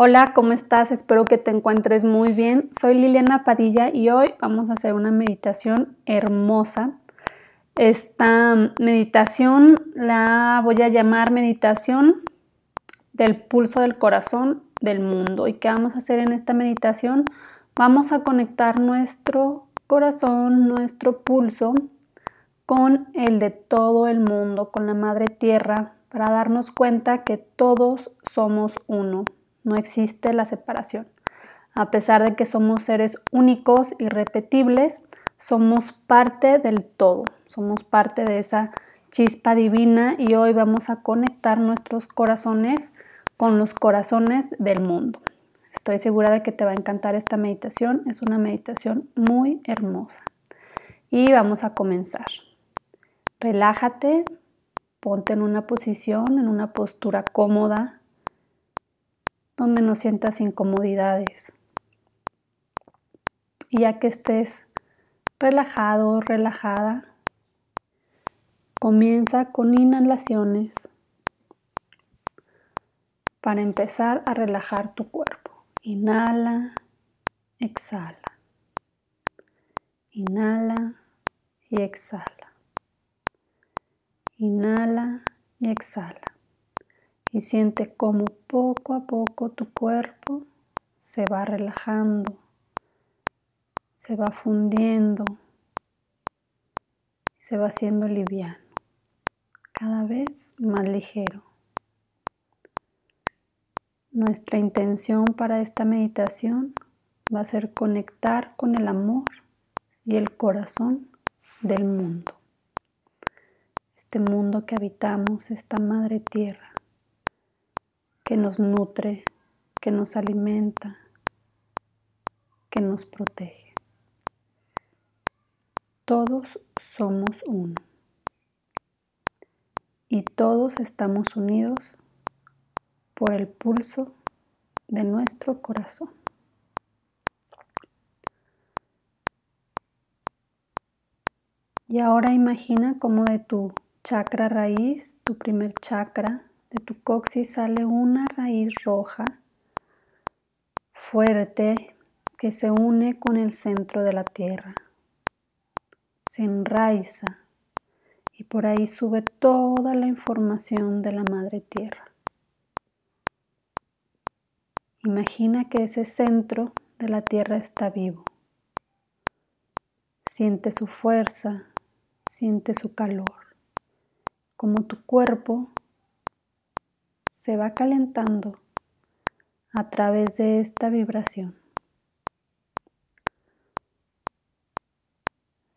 Hola, ¿cómo estás? Espero que te encuentres muy bien. Soy Liliana Padilla y hoy vamos a hacer una meditación hermosa. Esta meditación la voy a llamar meditación del pulso del corazón del mundo. ¿Y qué vamos a hacer en esta meditación? Vamos a conectar nuestro corazón, nuestro pulso con el de todo el mundo, con la Madre Tierra, para darnos cuenta que todos somos uno no existe la separación. A pesar de que somos seres únicos, y repetibles, somos parte del todo, somos parte de esa chispa divina y hoy vamos a conectar nuestros corazones con los corazones del mundo. Estoy segura de que te va a encantar esta meditación, es una meditación muy hermosa. Y vamos a comenzar. Relájate, ponte en una posición, en una postura cómoda, donde no sientas incomodidades. Y ya que estés relajado, relajada, comienza con inhalaciones para empezar a relajar tu cuerpo. Inhala, exhala. Inhala y exhala. Inhala y exhala y siente cómo poco a poco tu cuerpo se va relajando, se va fundiendo, se va haciendo liviano, cada vez más ligero. Nuestra intención para esta meditación va a ser conectar con el amor y el corazón del mundo. Este mundo que habitamos, esta madre tierra que nos nutre, que nos alimenta, que nos protege. Todos somos uno y todos estamos unidos por el pulso de nuestro corazón. Y ahora imagina cómo de tu chakra raíz, tu primer chakra, de tu coxis sale una raíz roja fuerte que se une con el centro de la tierra. Se enraiza y por ahí sube toda la información de la madre tierra. Imagina que ese centro de la tierra está vivo. Siente su fuerza, siente su calor, como tu cuerpo se va calentando a través de esta vibración.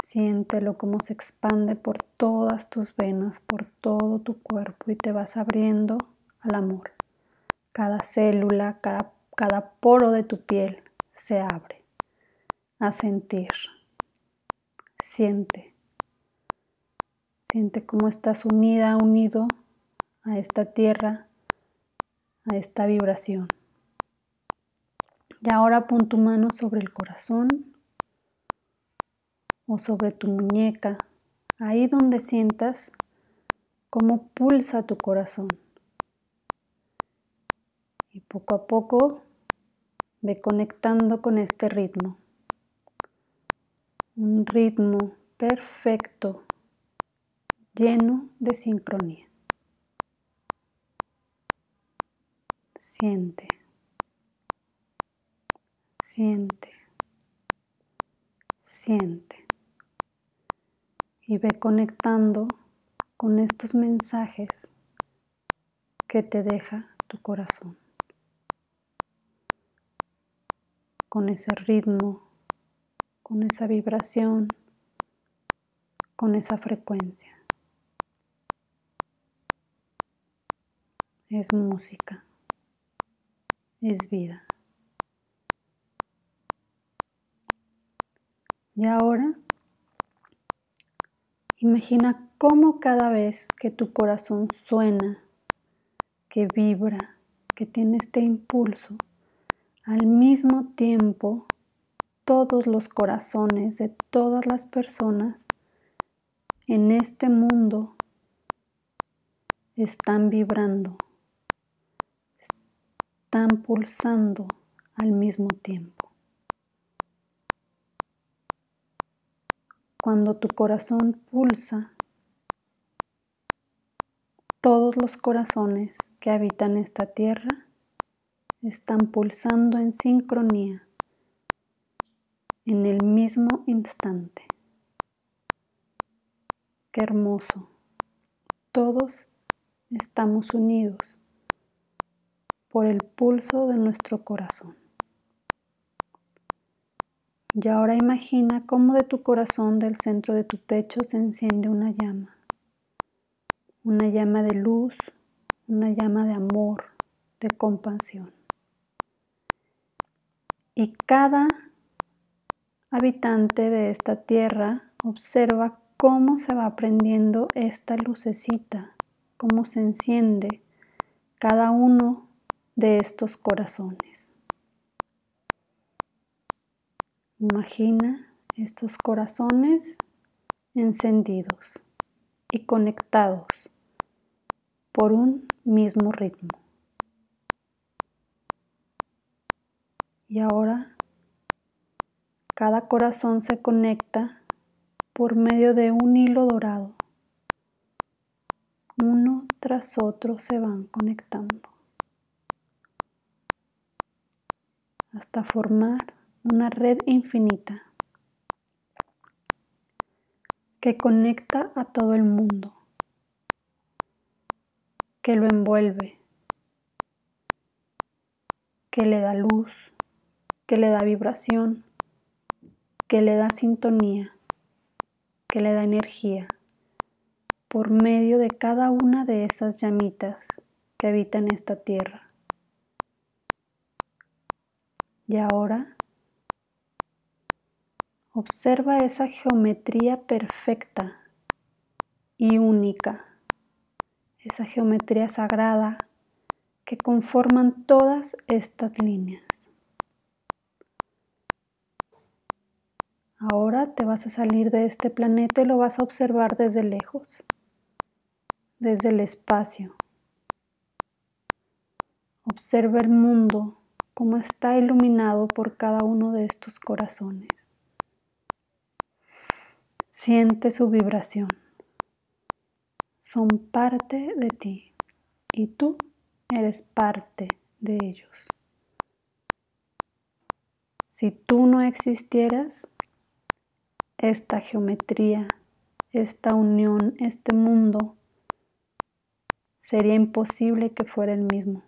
Siéntelo como se expande por todas tus venas, por todo tu cuerpo y te vas abriendo al amor. Cada célula, cada, cada poro de tu piel se abre a sentir. Siente. Siente cómo estás unida, unido a esta tierra a esta vibración. Y ahora pon tu mano sobre el corazón o sobre tu muñeca, ahí donde sientas cómo pulsa tu corazón. Y poco a poco ve conectando con este ritmo. Un ritmo perfecto, lleno de sincronía. Siente, siente, siente. Y ve conectando con estos mensajes que te deja tu corazón. Con ese ritmo, con esa vibración, con esa frecuencia. Es música es vida. Y ahora, imagina cómo cada vez que tu corazón suena, que vibra, que tiene este impulso, al mismo tiempo todos los corazones de todas las personas en este mundo están vibrando están pulsando al mismo tiempo. Cuando tu corazón pulsa, todos los corazones que habitan esta tierra están pulsando en sincronía en el mismo instante. Qué hermoso. Todos estamos unidos por el pulso de nuestro corazón. Y ahora imagina cómo de tu corazón, del centro de tu pecho, se enciende una llama. Una llama de luz, una llama de amor, de compasión. Y cada habitante de esta tierra observa cómo se va prendiendo esta lucecita, cómo se enciende cada uno de estos corazones. Imagina estos corazones encendidos y conectados por un mismo ritmo. Y ahora cada corazón se conecta por medio de un hilo dorado. Uno tras otro se van conectando hasta formar una red infinita que conecta a todo el mundo, que lo envuelve, que le da luz, que le da vibración, que le da sintonía, que le da energía por medio de cada una de esas llamitas que habitan esta tierra. Y ahora observa esa geometría perfecta y única, esa geometría sagrada que conforman todas estas líneas. Ahora te vas a salir de este planeta y lo vas a observar desde lejos, desde el espacio. Observa el mundo cómo está iluminado por cada uno de estos corazones. Siente su vibración. Son parte de ti y tú eres parte de ellos. Si tú no existieras, esta geometría, esta unión, este mundo, sería imposible que fuera el mismo.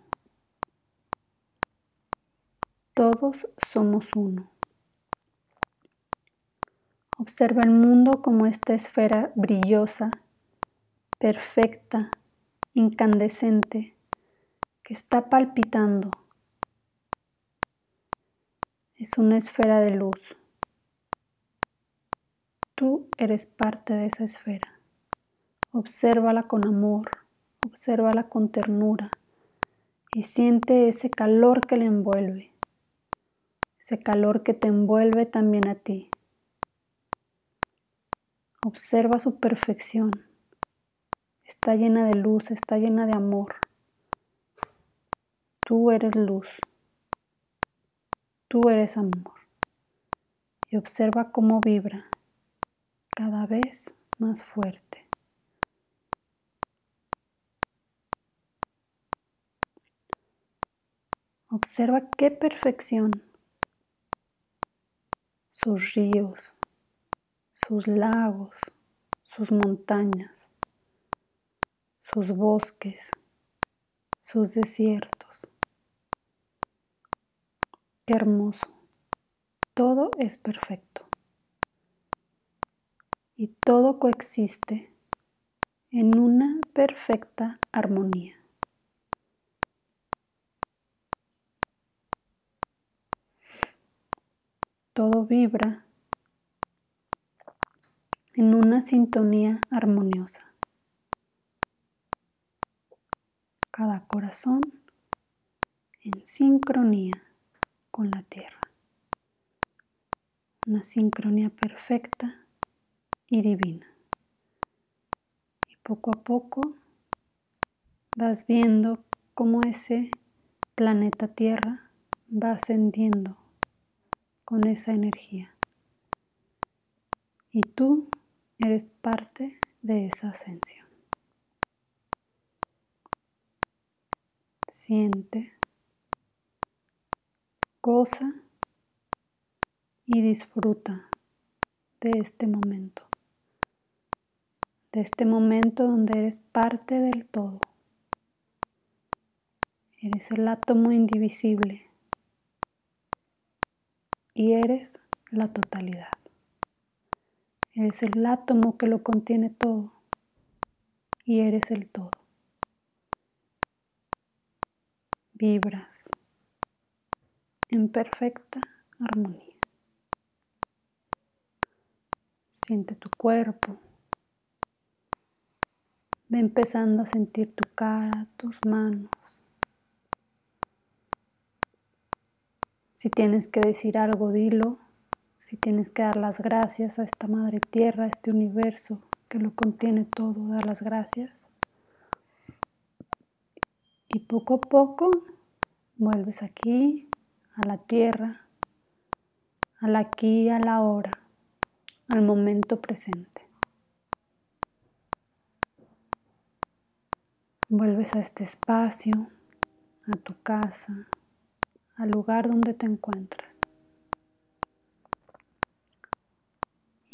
Todos somos uno. Observa el mundo como esta esfera brillosa, perfecta, incandescente, que está palpitando. Es una esfera de luz. Tú eres parte de esa esfera. Obsérvala con amor, obsérvala con ternura y siente ese calor que le envuelve ese calor que te envuelve también a ti. Observa su perfección. Está llena de luz, está llena de amor. Tú eres luz. Tú eres amor. Y observa cómo vibra cada vez más fuerte. Observa qué perfección sus ríos, sus lagos, sus montañas, sus bosques, sus desiertos. Qué hermoso. Todo es perfecto. Y todo coexiste en una perfecta armonía. Todo vibra en una sintonía armoniosa. Cada corazón en sincronía con la tierra. Una sincronía perfecta y divina. Y poco a poco vas viendo cómo ese planeta Tierra va ascendiendo con esa energía. Y tú eres parte de esa ascensión. Siente, goza y disfruta de este momento, de este momento donde eres parte del todo. Eres el átomo indivisible y eres la totalidad. Eres el átomo que lo contiene todo y eres el todo. Vibras en perfecta armonía. Siente tu cuerpo. Ve empezando a sentir tu cara, tus manos. Si tienes que decir algo, dilo. Si tienes que dar las gracias a esta madre tierra, a este universo que lo contiene todo, dar las gracias. Y poco a poco vuelves aquí, a la tierra, al aquí y a la hora, al momento presente. Vuelves a este espacio, a tu casa, al lugar donde te encuentras.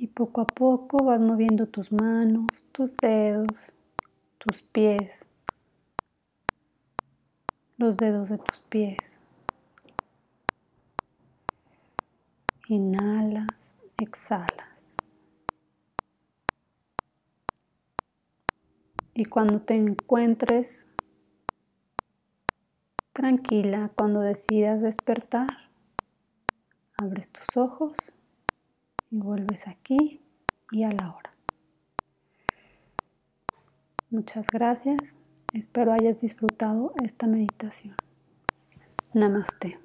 Y poco a poco vas moviendo tus manos, tus dedos, tus pies, los dedos de tus pies. Inhalas, exhalas. Y cuando te encuentres Tranquila, cuando decidas despertar, abres tus ojos y vuelves aquí y a la hora. Muchas gracias. Espero hayas disfrutado esta meditación. Namaste.